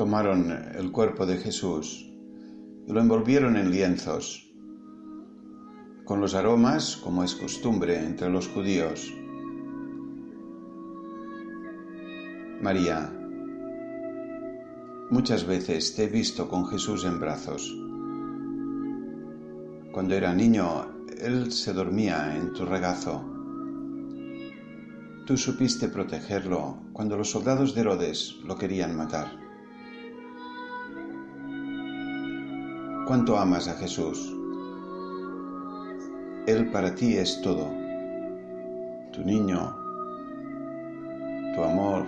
Tomaron el cuerpo de Jesús y lo envolvieron en lienzos, con los aromas, como es costumbre entre los judíos. María, muchas veces te he visto con Jesús en brazos. Cuando era niño, Él se dormía en tu regazo. Tú supiste protegerlo cuando los soldados de Herodes lo querían matar. Cuánto amas a Jesús. Él para ti es todo. Tu niño, tu amor,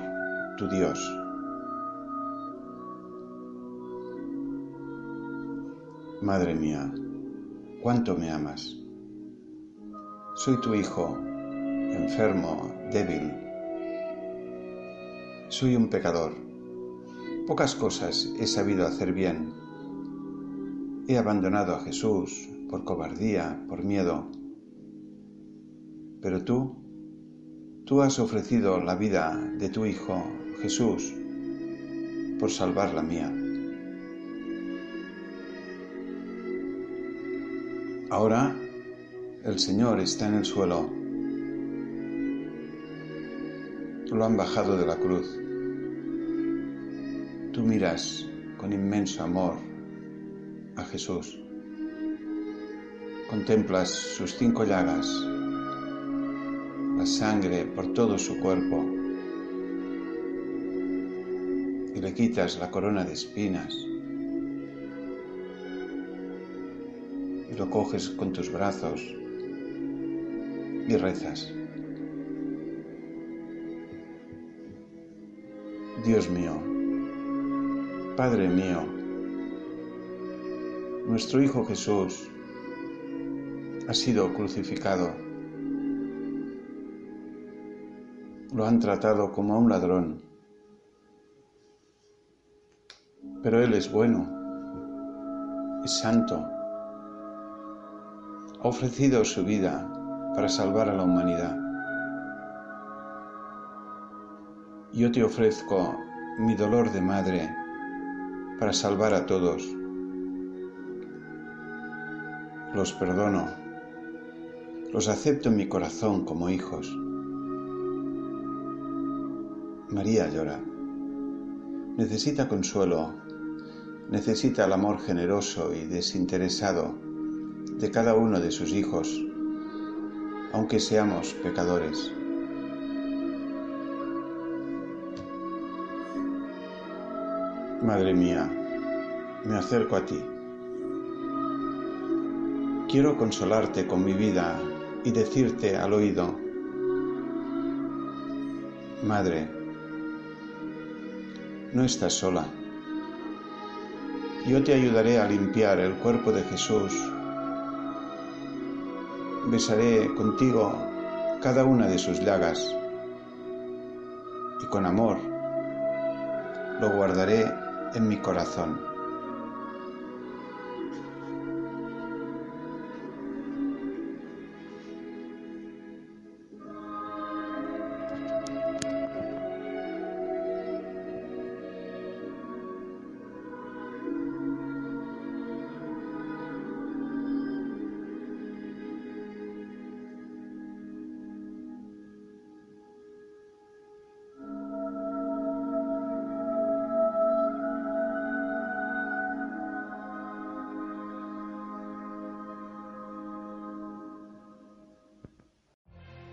tu Dios. Madre mía, cuánto me amas. Soy tu hijo, enfermo, débil. Soy un pecador. Pocas cosas he sabido hacer bien He abandonado a Jesús por cobardía, por miedo. Pero tú, tú has ofrecido la vida de tu Hijo Jesús por salvar la mía. Ahora el Señor está en el suelo. Lo han bajado de la cruz. Tú miras con inmenso amor a Jesús. Contemplas sus cinco llagas, la sangre por todo su cuerpo y le quitas la corona de espinas y lo coges con tus brazos y rezas. Dios mío, Padre mío, nuestro Hijo Jesús ha sido crucificado. Lo han tratado como a un ladrón. Pero Él es bueno, es santo. Ha ofrecido su vida para salvar a la humanidad. Yo te ofrezco mi dolor de madre para salvar a todos los perdono, los acepto en mi corazón como hijos. María llora, necesita consuelo, necesita el amor generoso y desinteresado de cada uno de sus hijos, aunque seamos pecadores. Madre mía, me acerco a ti Quiero consolarte con mi vida y decirte al oído, Madre, no estás sola. Yo te ayudaré a limpiar el cuerpo de Jesús. Besaré contigo cada una de sus llagas y con amor lo guardaré en mi corazón.